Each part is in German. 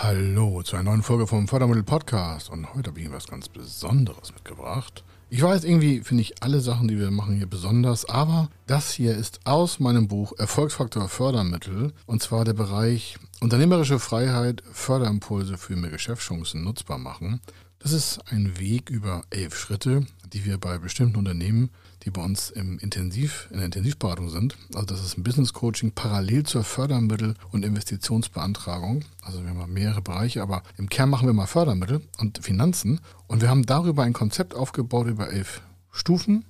Hallo zu einer neuen Folge vom Fördermittel Podcast und heute habe ich Ihnen was ganz Besonderes mitgebracht. Ich weiß, irgendwie finde ich alle Sachen, die wir machen, hier besonders, aber das hier ist aus meinem Buch Erfolgsfaktor Fördermittel und zwar der Bereich Unternehmerische Freiheit, Förderimpulse für mehr Geschäftschancen nutzbar machen. Das ist ein Weg über elf Schritte, die wir bei bestimmten Unternehmen die bei uns im Intensiv, in der Intensivberatung sind. Also das ist ein Business Coaching parallel zur Fördermittel- und Investitionsbeantragung. Also wir haben mehrere Bereiche, aber im Kern machen wir mal Fördermittel und Finanzen. Und wir haben darüber ein Konzept aufgebaut über elf Stufen.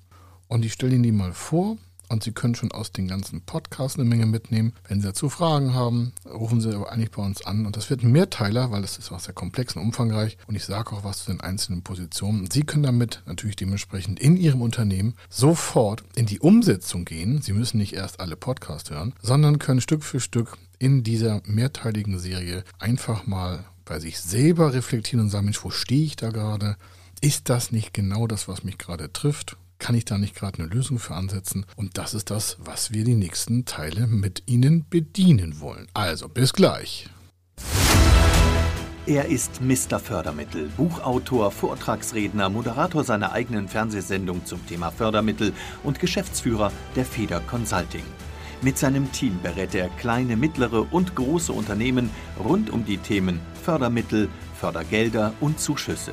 Und ich stelle Ihnen die mal vor und Sie können schon aus den ganzen Podcasts eine Menge mitnehmen. Wenn Sie dazu Fragen haben, rufen Sie aber eigentlich bei uns an. Und das wird ein Mehrteiler, weil das ist auch sehr komplex und umfangreich. Und ich sage auch was zu den einzelnen Positionen. Sie können damit natürlich dementsprechend in Ihrem Unternehmen sofort in die Umsetzung gehen. Sie müssen nicht erst alle Podcasts hören, sondern können Stück für Stück in dieser mehrteiligen Serie einfach mal bei sich selber reflektieren und sagen, Mensch, wo stehe ich da gerade? Ist das nicht genau das, was mich gerade trifft? Kann ich da nicht gerade eine Lösung für ansetzen? Und das ist das, was wir die nächsten Teile mit Ihnen bedienen wollen. Also bis gleich. Er ist Mr. Fördermittel, Buchautor, Vortragsredner, Moderator seiner eigenen Fernsehsendung zum Thema Fördermittel und Geschäftsführer der Feder Consulting. Mit seinem Team berät er kleine, mittlere und große Unternehmen rund um die Themen Fördermittel, Fördergelder und Zuschüsse.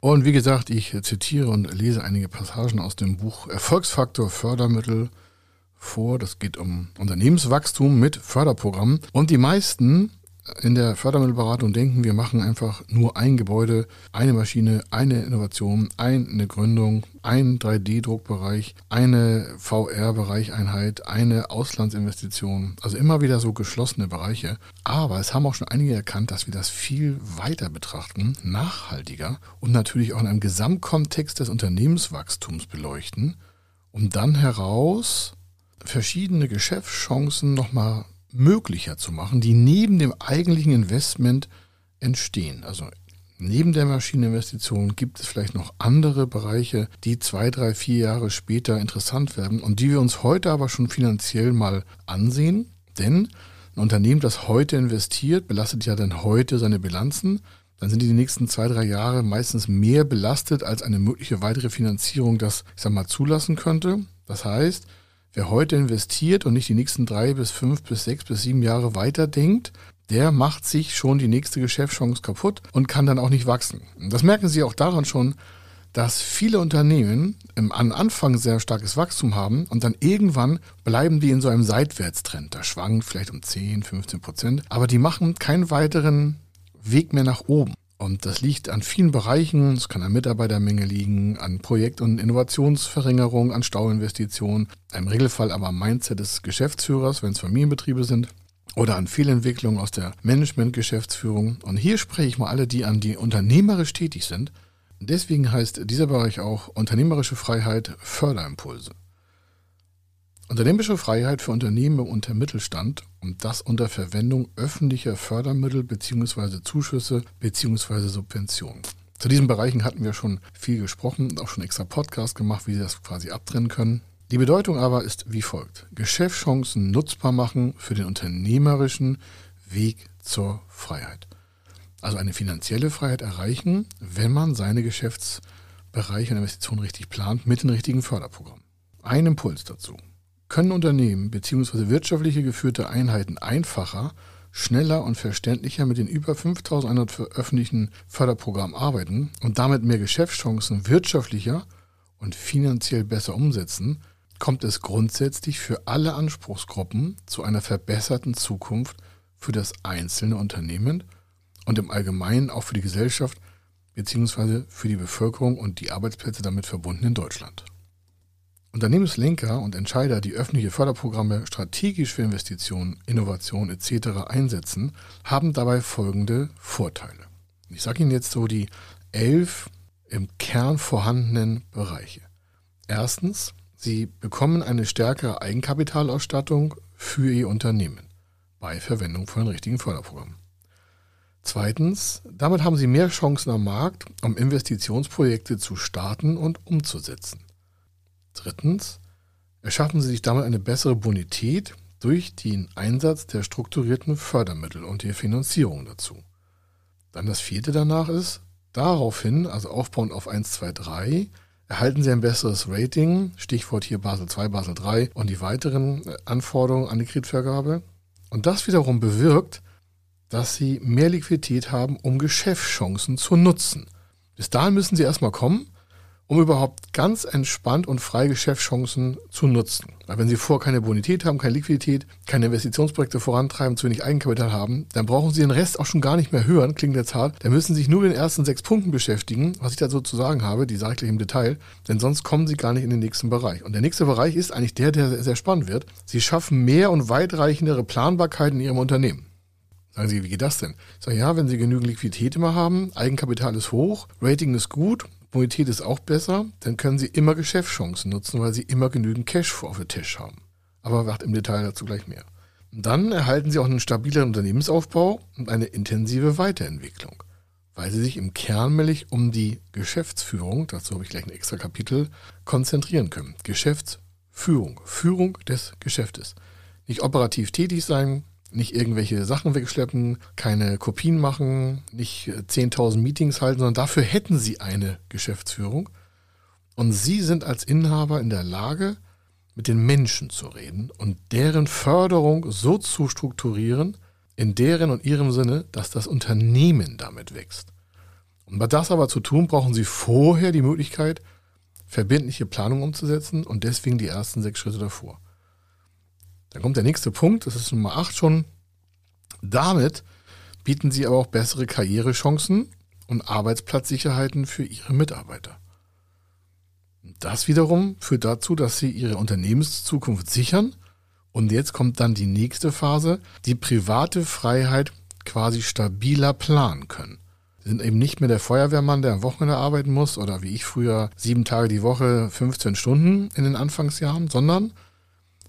Und wie gesagt, ich zitiere und lese einige Passagen aus dem Buch Erfolgsfaktor Fördermittel vor. Das geht um Unternehmenswachstum mit Förderprogrammen. Und die meisten in der Fördermittelberatung denken, wir machen einfach nur ein Gebäude, eine Maschine, eine Innovation, eine Gründung, ein 3D-Druckbereich, eine VR-Bereicheinheit, eine Auslandsinvestition. Also immer wieder so geschlossene Bereiche. Aber es haben auch schon einige erkannt, dass wir das viel weiter betrachten, nachhaltiger und natürlich auch in einem Gesamtkontext des Unternehmenswachstums beleuchten, um dann heraus verschiedene Geschäftschancen nochmal möglicher zu machen, die neben dem eigentlichen Investment entstehen. Also neben der Maschineninvestition gibt es vielleicht noch andere Bereiche, die zwei, drei, vier Jahre später interessant werden und die wir uns heute aber schon finanziell mal ansehen. Denn ein Unternehmen, das heute investiert, belastet ja dann heute seine Bilanzen. Dann sind die, nächsten zwei, drei Jahre meistens mehr belastet, als eine mögliche weitere Finanzierung das, ich sag mal, zulassen könnte. Das heißt, Wer heute investiert und nicht die nächsten drei bis fünf bis sechs bis sieben Jahre weiterdenkt, der macht sich schon die nächste Geschäftschance kaputt und kann dann auch nicht wachsen. Das merken Sie auch daran schon, dass viele Unternehmen im, am Anfang sehr starkes Wachstum haben und dann irgendwann bleiben die in so einem Seitwärtstrend. Da schwankt vielleicht um 10, 15 Prozent, aber die machen keinen weiteren Weg mehr nach oben. Und das liegt an vielen Bereichen. Es kann an Mitarbeitermenge liegen, an Projekt- und Innovationsverringerung, an Stauinvestitionen, im Regelfall aber am Mindset des Geschäftsführers, wenn es Familienbetriebe sind, oder an Fehlentwicklungen aus der Management-Geschäftsführung. Und hier spreche ich mal alle, die an die unternehmerisch tätig sind. Deswegen heißt dieser Bereich auch unternehmerische Freiheit Förderimpulse. Unternehmerische Freiheit für Unternehmen und der Mittelstand und das unter Verwendung öffentlicher Fördermittel bzw. Zuschüsse bzw. Subventionen. Zu diesen Bereichen hatten wir schon viel gesprochen und auch schon extra Podcast gemacht, wie Sie das quasi abtrennen können. Die Bedeutung aber ist wie folgt. Geschäftschancen nutzbar machen für den unternehmerischen Weg zur Freiheit. Also eine finanzielle Freiheit erreichen, wenn man seine Geschäftsbereiche und Investitionen richtig plant mit den richtigen Förderprogrammen. Ein Impuls dazu können Unternehmen bzw. wirtschaftliche geführte Einheiten einfacher, schneller und verständlicher mit den über 5100 veröffentlichten Förderprogrammen arbeiten und damit mehr Geschäftschancen wirtschaftlicher und finanziell besser umsetzen, kommt es grundsätzlich für alle Anspruchsgruppen zu einer verbesserten Zukunft für das einzelne Unternehmen und im Allgemeinen auch für die Gesellschaft bzw. für die Bevölkerung und die Arbeitsplätze damit verbunden in Deutschland. Unternehmenslenker und Entscheider, die öffentliche Förderprogramme strategisch für Investitionen, Innovation etc. einsetzen, haben dabei folgende Vorteile. Ich sage Ihnen jetzt so die elf im Kern vorhandenen Bereiche. Erstens, Sie bekommen eine stärkere Eigenkapitalausstattung für Ihr Unternehmen bei Verwendung von richtigen Förderprogrammen. Zweitens, damit haben Sie mehr Chancen am Markt, um Investitionsprojekte zu starten und umzusetzen. Drittens, erschaffen Sie sich damit eine bessere Bonität durch den Einsatz der strukturierten Fördermittel und die Finanzierung dazu. Dann das vierte danach ist, daraufhin, also aufbauend auf 1, 2, 3, erhalten Sie ein besseres Rating, Stichwort hier Basel 2, Basel 3 und die weiteren Anforderungen an die Kreditvergabe. Und das wiederum bewirkt, dass Sie mehr Liquidität haben, um Geschäftschancen zu nutzen. Bis dahin müssen Sie erstmal kommen um überhaupt ganz entspannt und frei Geschäftschancen zu nutzen. Weil wenn Sie vor keine Bonität haben, keine Liquidität, keine Investitionsprojekte vorantreiben, zu wenig Eigenkapital haben, dann brauchen Sie den Rest auch schon gar nicht mehr hören, klingt jetzt hart. Dann müssen Sie sich nur mit den ersten sechs Punkten beschäftigen, was ich da so zu sagen habe, die sage ich gleich im Detail, denn sonst kommen Sie gar nicht in den nächsten Bereich. Und der nächste Bereich ist eigentlich der, der sehr spannend wird. Sie schaffen mehr und weitreichendere Planbarkeit in Ihrem Unternehmen. Sagen Sie, wie geht das denn? Ich sage, ja, wenn Sie genügend Liquidität immer haben, Eigenkapital ist hoch, Rating ist gut, Bonität ist auch besser, dann können Sie immer Geschäftschancen nutzen, weil Sie immer genügend Cash auf dem Tisch haben. Aber wacht im Detail dazu gleich mehr. Und dann erhalten Sie auch einen stabileren Unternehmensaufbau und eine intensive Weiterentwicklung, weil Sie sich im Kernmäßig um die Geschäftsführung, dazu habe ich gleich ein extra Kapitel, konzentrieren können. Geschäftsführung, Führung des Geschäftes. Nicht operativ tätig sein, nicht irgendwelche Sachen wegschleppen, keine Kopien machen, nicht 10.000 Meetings halten, sondern dafür hätten sie eine Geschäftsführung. Und sie sind als Inhaber in der Lage, mit den Menschen zu reden und deren Förderung so zu strukturieren, in deren und ihrem Sinne, dass das Unternehmen damit wächst. Um das aber zu tun, brauchen sie vorher die Möglichkeit, verbindliche Planung umzusetzen und deswegen die ersten sechs Schritte davor. Dann kommt der nächste Punkt, das ist Nummer 8 schon. Damit bieten sie aber auch bessere Karrierechancen und Arbeitsplatzsicherheiten für ihre Mitarbeiter. Das wiederum führt dazu, dass sie ihre Unternehmenszukunft sichern. Und jetzt kommt dann die nächste Phase, die private Freiheit quasi stabiler planen können. Sie sind eben nicht mehr der Feuerwehrmann, der am Wochenende arbeiten muss oder wie ich früher sieben Tage die Woche 15 Stunden in den Anfangsjahren, sondern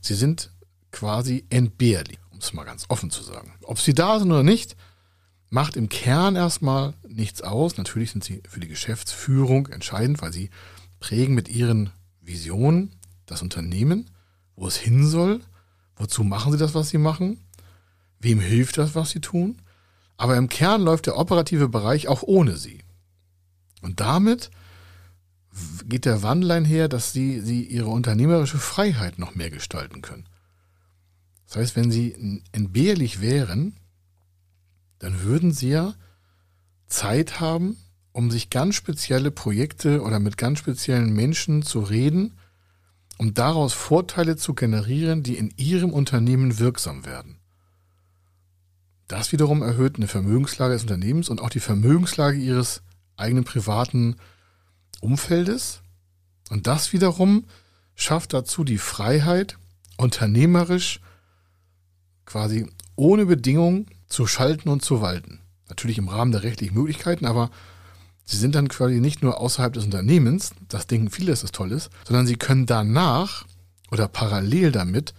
sie sind quasi entbehrlich, um es mal ganz offen zu sagen. Ob sie da sind oder nicht, macht im Kern erstmal nichts aus. Natürlich sind sie für die Geschäftsführung entscheidend, weil sie prägen mit ihren Visionen das Unternehmen, wo es hin soll, wozu machen sie das, was sie machen, wem hilft das, was sie tun. Aber im Kern läuft der operative Bereich auch ohne sie. Und damit geht der Wandel einher, dass sie, sie ihre unternehmerische Freiheit noch mehr gestalten können. Das heißt, wenn sie entbehrlich wären, dann würden sie ja Zeit haben, um sich ganz spezielle Projekte oder mit ganz speziellen Menschen zu reden, um daraus Vorteile zu generieren, die in ihrem Unternehmen wirksam werden. Das wiederum erhöht eine Vermögenslage des Unternehmens und auch die Vermögenslage ihres eigenen privaten Umfeldes. Und das wiederum schafft dazu die Freiheit, unternehmerisch quasi ohne Bedingung zu schalten und zu walten. Natürlich im Rahmen der rechtlichen Möglichkeiten, aber sie sind dann quasi nicht nur außerhalb des Unternehmens, das denken viele, dass das toll ist, sondern sie können danach oder parallel damit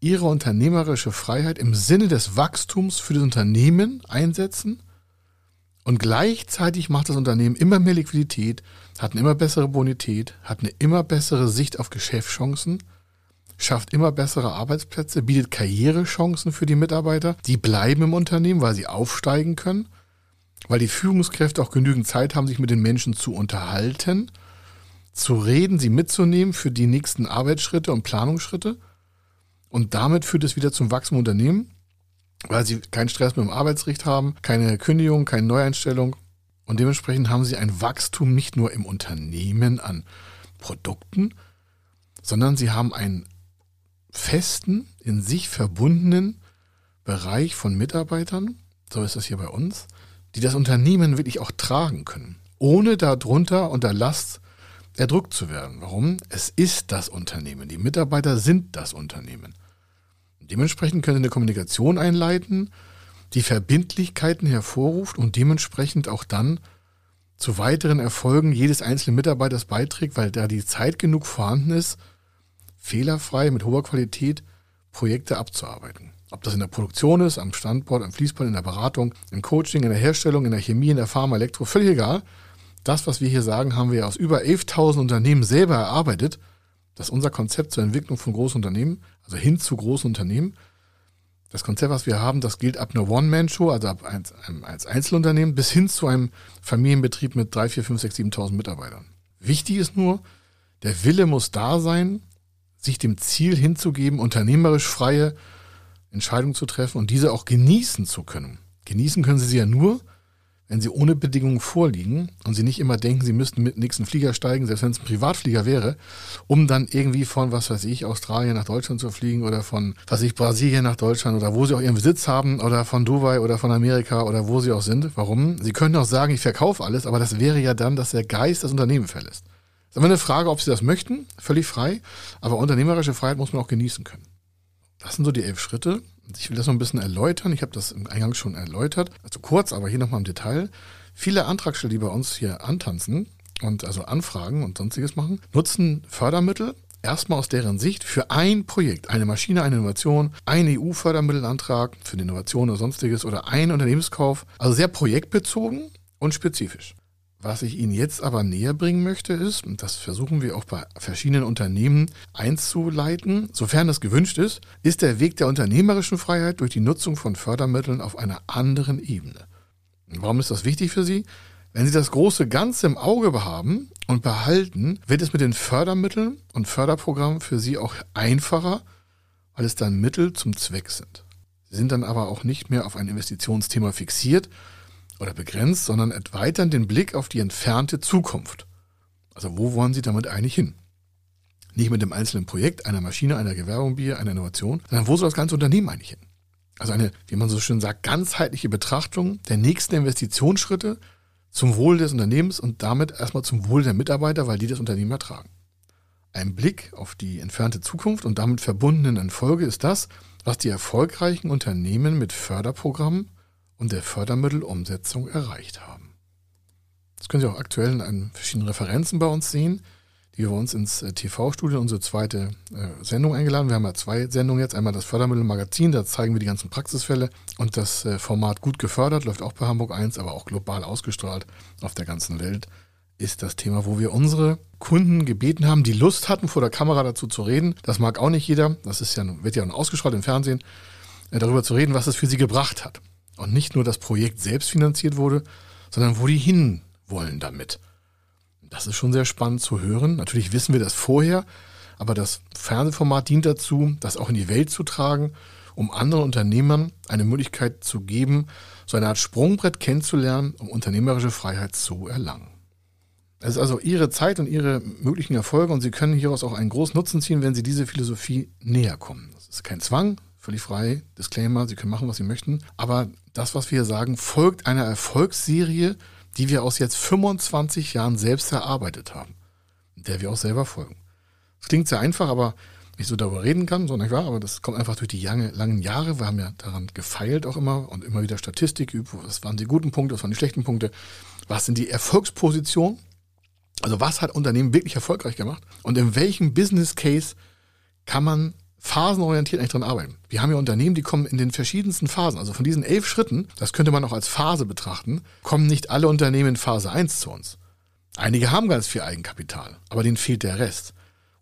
ihre unternehmerische Freiheit im Sinne des Wachstums für das Unternehmen einsetzen und gleichzeitig macht das Unternehmen immer mehr Liquidität, hat eine immer bessere Bonität, hat eine immer bessere Sicht auf Geschäftschancen schafft immer bessere Arbeitsplätze, bietet Karrierechancen für die Mitarbeiter. Die bleiben im Unternehmen, weil sie aufsteigen können, weil die Führungskräfte auch genügend Zeit haben, sich mit den Menschen zu unterhalten, zu reden, sie mitzunehmen für die nächsten Arbeitsschritte und Planungsschritte. Und damit führt es wieder zum Wachstum Unternehmen, weil sie keinen Stress mit dem Arbeitsrecht haben, keine Kündigung, keine Neueinstellung. Und dementsprechend haben sie ein Wachstum nicht nur im Unternehmen an Produkten, sondern sie haben ein festen, in sich verbundenen Bereich von Mitarbeitern, so ist das hier bei uns, die das Unternehmen wirklich auch tragen können, ohne darunter unter Last erdrückt zu werden. Warum? Es ist das Unternehmen. Die Mitarbeiter sind das Unternehmen. Dementsprechend können Sie eine Kommunikation einleiten, die Verbindlichkeiten hervorruft und dementsprechend auch dann zu weiteren Erfolgen jedes einzelnen Mitarbeiters beiträgt, weil da die Zeit genug vorhanden ist, fehlerfrei mit hoher Qualität Projekte abzuarbeiten. Ob das in der Produktion ist, am Standort, am Fließband, in der Beratung, im Coaching, in der Herstellung, in der Chemie, in der Pharma, Elektro, völlig egal. Das, was wir hier sagen, haben wir aus über 11.000 Unternehmen selber erarbeitet. Das ist unser Konzept zur Entwicklung von großen Unternehmen, also hin zu großen Unternehmen. Das Konzept, was wir haben, das gilt ab einer One-Man-Show, also ab einem, als Einzelunternehmen, bis hin zu einem Familienbetrieb mit 3, 4, 5, 6, 7.000 Mitarbeitern. Wichtig ist nur, der Wille muss da sein, sich dem Ziel hinzugeben, unternehmerisch freie Entscheidungen zu treffen und diese auch genießen zu können. Genießen können Sie sie ja nur, wenn sie ohne Bedingungen vorliegen und sie nicht immer denken, sie müssten mit dem nächsten Flieger steigen, selbst wenn es ein Privatflieger wäre, um dann irgendwie von, was weiß ich, Australien nach Deutschland zu fliegen oder von, was weiß ich, Brasilien nach Deutschland oder wo sie auch ihren Besitz haben oder von Dubai oder von Amerika oder wo sie auch sind. Warum? Sie können auch sagen, ich verkaufe alles, aber das wäre ja dann, dass der Geist das Unternehmen verlässt. Das ist aber eine Frage, ob sie das möchten, völlig frei, aber unternehmerische Freiheit muss man auch genießen können. Das sind so die elf Schritte. Ich will das noch ein bisschen erläutern. Ich habe das im Eingang schon erläutert. Also kurz, aber hier nochmal im Detail. Viele Antragsteller, die bei uns hier antanzen und also Anfragen und sonstiges machen, nutzen Fördermittel erstmal aus deren Sicht für ein Projekt, eine Maschine, eine Innovation, ein EU-Fördermittelantrag für eine Innovation oder sonstiges oder ein Unternehmenskauf. Also sehr projektbezogen und spezifisch. Was ich Ihnen jetzt aber näher bringen möchte, ist, und das versuchen wir auch bei verschiedenen Unternehmen einzuleiten, sofern das gewünscht ist, ist der Weg der unternehmerischen Freiheit durch die Nutzung von Fördermitteln auf einer anderen Ebene. Warum ist das wichtig für Sie? Wenn Sie das große Ganze im Auge haben und behalten, wird es mit den Fördermitteln und Förderprogrammen für Sie auch einfacher, weil es dann Mittel zum Zweck sind. Sie sind dann aber auch nicht mehr auf ein Investitionsthema fixiert, oder begrenzt, sondern erweitern den Blick auf die entfernte Zukunft. Also wo wollen Sie damit eigentlich hin? Nicht mit dem einzelnen Projekt, einer Maschine, einer Gewerbung, einer Innovation, sondern wo soll das ganze Unternehmen eigentlich hin? Also eine, wie man so schön sagt, ganzheitliche Betrachtung der nächsten Investitionsschritte zum Wohl des Unternehmens und damit erstmal zum Wohl der Mitarbeiter, weil die das Unternehmen ertragen. Ein Blick auf die entfernte Zukunft und damit verbundenen Erfolge ist das, was die erfolgreichen Unternehmen mit Förderprogrammen und der Fördermittelumsetzung erreicht haben. Das können Sie auch aktuell in verschiedenen Referenzen bei uns sehen, die wir uns ins äh, TV-Studio, unsere zweite äh, Sendung eingeladen. Wir haben ja zwei Sendungen jetzt. Einmal das Fördermittelmagazin, da zeigen wir die ganzen Praxisfälle und das äh, Format gut gefördert, läuft auch bei Hamburg 1, aber auch global ausgestrahlt auf der ganzen Welt ist das Thema, wo wir unsere Kunden gebeten haben, die Lust hatten, vor der Kamera dazu zu reden. Das mag auch nicht jeder. Das ist ja, wird ja ausgestrahlt im Fernsehen, darüber zu reden, was es für sie gebracht hat und nicht nur das Projekt selbst finanziert wurde, sondern wo die hin wollen damit. Das ist schon sehr spannend zu hören. Natürlich wissen wir das vorher, aber das Fernsehformat dient dazu, das auch in die Welt zu tragen, um anderen Unternehmern eine Möglichkeit zu geben, so eine Art Sprungbrett kennenzulernen, um unternehmerische Freiheit zu erlangen. Es ist also Ihre Zeit und Ihre möglichen Erfolge und Sie können hieraus auch einen großen Nutzen ziehen, wenn Sie diese Philosophie näher kommen. Das ist kein Zwang, völlig frei, Disclaimer, Sie können machen, was Sie möchten. Aber das, was wir sagen, folgt einer Erfolgsserie, die wir aus jetzt 25 Jahren selbst erarbeitet haben, der wir auch selber folgen. Das klingt sehr einfach, aber ich so darüber reden kann, so nicht wahr, aber das kommt einfach durch die lange, langen Jahre. Wir haben ja daran gefeilt auch immer und immer wieder Statistik übt, was waren die guten Punkte, was waren die schlechten Punkte, was sind die Erfolgspositionen, also was hat Unternehmen wirklich erfolgreich gemacht und in welchem Business Case kann man phasenorientiert eigentlich dran arbeiten. Wir haben ja Unternehmen, die kommen in den verschiedensten Phasen. Also von diesen elf Schritten, das könnte man auch als Phase betrachten, kommen nicht alle Unternehmen in Phase 1 zu uns. Einige haben ganz viel Eigenkapital, aber denen fehlt der Rest.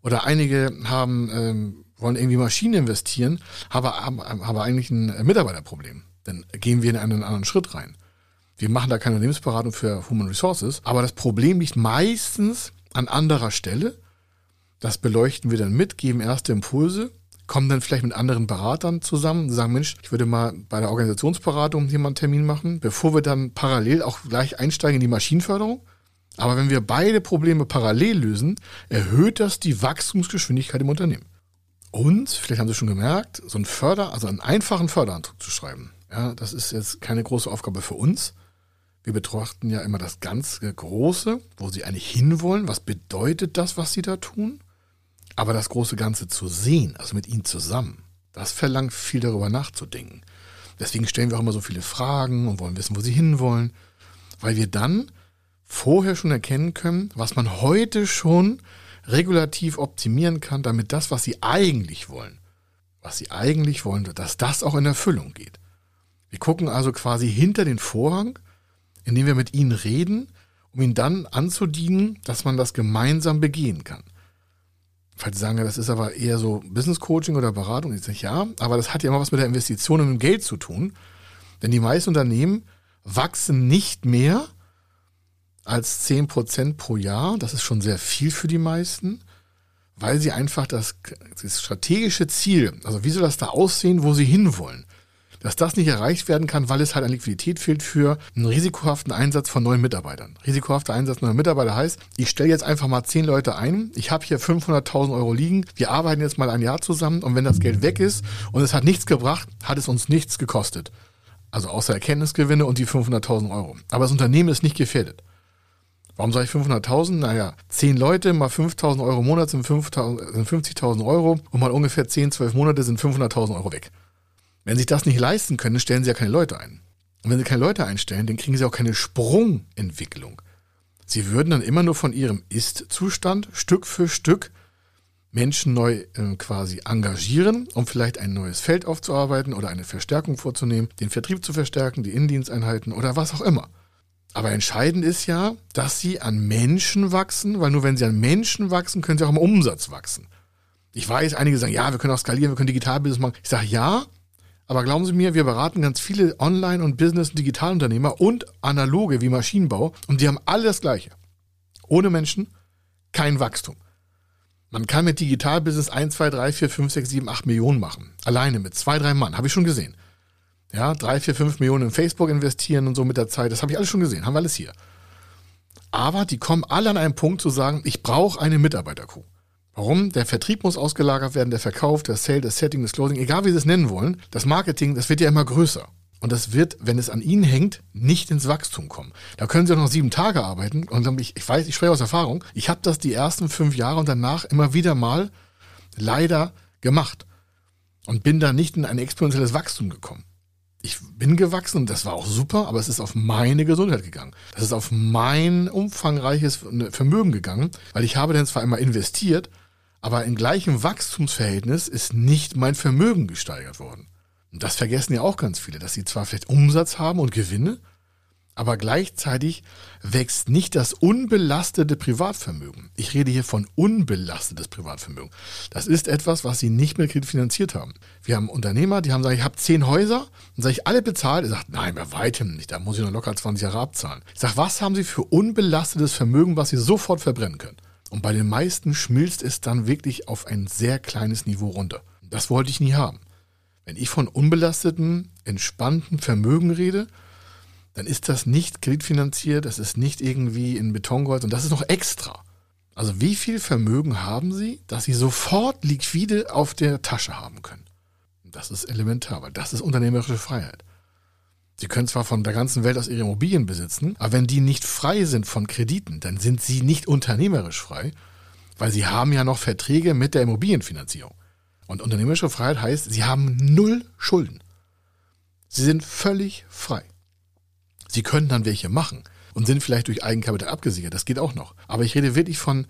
Oder einige haben, ähm, wollen irgendwie Maschinen investieren, aber haben, haben eigentlich ein Mitarbeiterproblem. Dann gehen wir in einen anderen Schritt rein. Wir machen da keine Unternehmensberatung für Human Resources, aber das Problem liegt meistens an anderer Stelle. Das beleuchten wir dann mit, geben erste Impulse kommen dann vielleicht mit anderen Beratern zusammen, sagen, Mensch, ich würde mal bei der Organisationsberatung hier mal einen Termin machen, bevor wir dann parallel auch gleich einsteigen in die Maschinenförderung. Aber wenn wir beide Probleme parallel lösen, erhöht das die Wachstumsgeschwindigkeit im Unternehmen. Und, vielleicht haben Sie schon gemerkt, so einen Förder, also einen einfachen Förderantrag zu schreiben, ja, das ist jetzt keine große Aufgabe für uns. Wir betrachten ja immer das ganz Große, wo sie eigentlich hinwollen. Was bedeutet das, was sie da tun? Aber das große Ganze zu sehen, also mit ihnen zusammen, das verlangt viel darüber nachzudenken. Deswegen stellen wir auch immer so viele Fragen und wollen wissen, wo sie hinwollen, weil wir dann vorher schon erkennen können, was man heute schon regulativ optimieren kann, damit das, was sie eigentlich wollen, was sie eigentlich wollen, dass das auch in Erfüllung geht. Wir gucken also quasi hinter den Vorhang, indem wir mit ihnen reden, um ihnen dann anzudienen, dass man das gemeinsam begehen kann. Falls Sie sagen, das ist aber eher so Business Coaching oder Beratung, ich sage ja, aber das hat ja immer was mit der Investition und dem Geld zu tun. Denn die meisten Unternehmen wachsen nicht mehr als 10% pro Jahr. Das ist schon sehr viel für die meisten, weil sie einfach das, das strategische Ziel, also wie soll das da aussehen, wo sie hinwollen, dass das nicht erreicht werden kann, weil es halt an Liquidität fehlt für einen risikohaften Einsatz von neuen Mitarbeitern. Risikohafter Einsatz neuer Mitarbeiter heißt, ich stelle jetzt einfach mal zehn Leute ein, ich habe hier 500.000 Euro liegen, wir arbeiten jetzt mal ein Jahr zusammen und wenn das Geld weg ist und es hat nichts gebracht, hat es uns nichts gekostet. Also außer Erkenntnisgewinne und die 500.000 Euro. Aber das Unternehmen ist nicht gefährdet. Warum sage ich 500.000? Naja, 10 Leute mal 5.000 Euro im Monat sind, 50.000 Euro und mal ungefähr 10, 12 Monate sind 500.000 Euro weg. Wenn Sie das nicht leisten können, stellen Sie ja keine Leute ein. Und wenn Sie keine Leute einstellen, dann kriegen Sie auch keine Sprungentwicklung. Sie würden dann immer nur von Ihrem Ist-Zustand Stück für Stück Menschen neu äh, quasi engagieren, um vielleicht ein neues Feld aufzuarbeiten oder eine Verstärkung vorzunehmen, den Vertrieb zu verstärken, die Innendiensteinheiten oder was auch immer. Aber entscheidend ist ja, dass sie an Menschen wachsen, weil nur wenn sie an Menschen wachsen, können sie auch im Umsatz wachsen. Ich weiß, einige sagen, ja, wir können auch skalieren, wir können Digitalbusiness machen. Ich sage ja, aber glauben Sie mir, wir beraten ganz viele Online- und Business- und Digitalunternehmer und analoge wie Maschinenbau und die haben alle das Gleiche. Ohne Menschen kein Wachstum. Man kann mit Digitalbusiness 1, 2, 3, 4, 5, 6, 7, 8 Millionen machen. Alleine mit zwei, drei Mann. Habe ich schon gesehen. Ja, 3, 4, 5 Millionen in Facebook investieren und so mit der Zeit. Das habe ich alles schon gesehen. Haben wir alles hier. Aber die kommen alle an einen Punkt zu sagen, ich brauche eine Mitarbeiterkuh. Warum? Der Vertrieb muss ausgelagert werden, der Verkauf, der Sale, das Setting, das Closing, egal wie Sie es nennen wollen. Das Marketing, das wird ja immer größer. Und das wird, wenn es an Ihnen hängt, nicht ins Wachstum kommen. Da können Sie auch noch sieben Tage arbeiten. Und ich, ich weiß, ich spreche aus Erfahrung. Ich habe das die ersten fünf Jahre und danach immer wieder mal leider gemacht. Und bin da nicht in ein exponentielles Wachstum gekommen. Ich bin gewachsen und das war auch super, aber es ist auf meine Gesundheit gegangen. Das ist auf mein umfangreiches Vermögen gegangen, weil ich habe dann zwar immer investiert, aber in gleichem Wachstumsverhältnis ist nicht mein Vermögen gesteigert worden. Und das vergessen ja auch ganz viele, dass sie zwar vielleicht Umsatz haben und Gewinne, aber gleichzeitig wächst nicht das unbelastete Privatvermögen. Ich rede hier von unbelastetes Privatvermögen. Das ist etwas, was sie nicht mehr kreditfinanziert haben. Wir haben Unternehmer, die haben gesagt, ich habe zehn Häuser und sage ich alle bezahlt. Er sagt, nein, bei weitem nicht, da muss ich noch locker 20 Jahre abzahlen. Ich sage, was haben Sie für unbelastetes Vermögen, was Sie sofort verbrennen können? Und bei den meisten schmilzt es dann wirklich auf ein sehr kleines Niveau runter. Das wollte ich nie haben. Wenn ich von unbelasteten, entspannten Vermögen rede, dann ist das nicht kreditfinanziert, das ist nicht irgendwie in Betongold und das ist noch extra. Also wie viel Vermögen haben Sie, dass Sie sofort liquide auf der Tasche haben können? Das ist elementar, weil das ist unternehmerische Freiheit. Sie können zwar von der ganzen Welt aus ihre Immobilien besitzen, aber wenn die nicht frei sind von Krediten, dann sind sie nicht unternehmerisch frei, weil sie haben ja noch Verträge mit der Immobilienfinanzierung. Und unternehmerische Freiheit heißt, sie haben null Schulden. Sie sind völlig frei. Sie können dann welche machen und sind vielleicht durch Eigenkapital abgesichert. Das geht auch noch. Aber ich rede wirklich von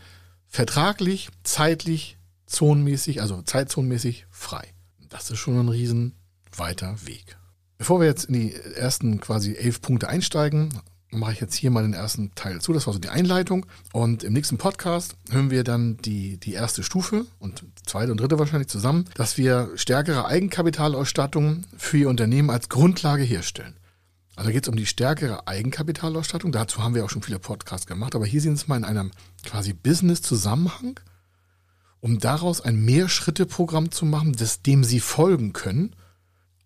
vertraglich, zeitlich, zonenmäßig, also zeitzonenmäßig frei. Das ist schon ein riesen weiter Weg. Bevor wir jetzt in die ersten quasi elf Punkte einsteigen, mache ich jetzt hier mal den ersten Teil zu. Das war so die Einleitung. Und im nächsten Podcast hören wir dann die, die erste Stufe und zweite und dritte wahrscheinlich zusammen, dass wir stärkere Eigenkapitalausstattung für Ihr Unternehmen als Grundlage herstellen. Also geht es um die stärkere Eigenkapitalausstattung. Dazu haben wir auch schon viele Podcasts gemacht. Aber hier sehen Sie es mal in einem quasi Business-Zusammenhang, um daraus ein Mehrschritte-Programm zu machen, das, dem Sie folgen können –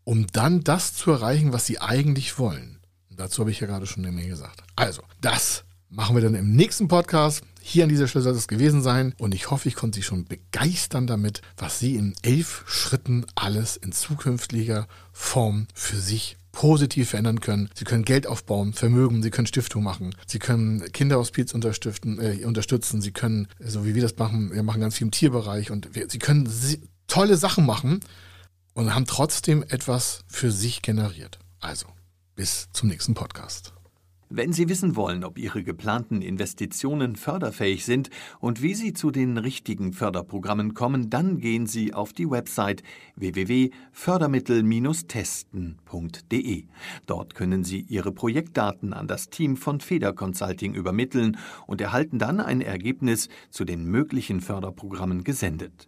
um dann das zu erreichen, was sie eigentlich wollen. Und dazu habe ich ja gerade schon eine Menge gesagt. Also, das machen wir dann im nächsten Podcast. Hier an dieser Stelle soll es gewesen sein. Und ich hoffe, ich konnte Sie schon begeistern damit, was Sie in elf Schritten alles in zukünftiger Form für sich positiv verändern können. Sie können Geld aufbauen, Vermögen, Sie können Stiftung machen, Sie können Kinderhospiz unterstützen, äh, unterstützen, Sie können, so wie wir das machen, wir machen ganz viel im Tierbereich und wir, Sie können tolle Sachen machen und haben trotzdem etwas für sich generiert. Also, bis zum nächsten Podcast. Wenn Sie wissen wollen, ob Ihre geplanten Investitionen förderfähig sind und wie Sie zu den richtigen Förderprogrammen kommen, dann gehen Sie auf die Website www.fördermittel-testen.de. Dort können Sie Ihre Projektdaten an das Team von Feder Consulting übermitteln und erhalten dann ein Ergebnis zu den möglichen Förderprogrammen gesendet.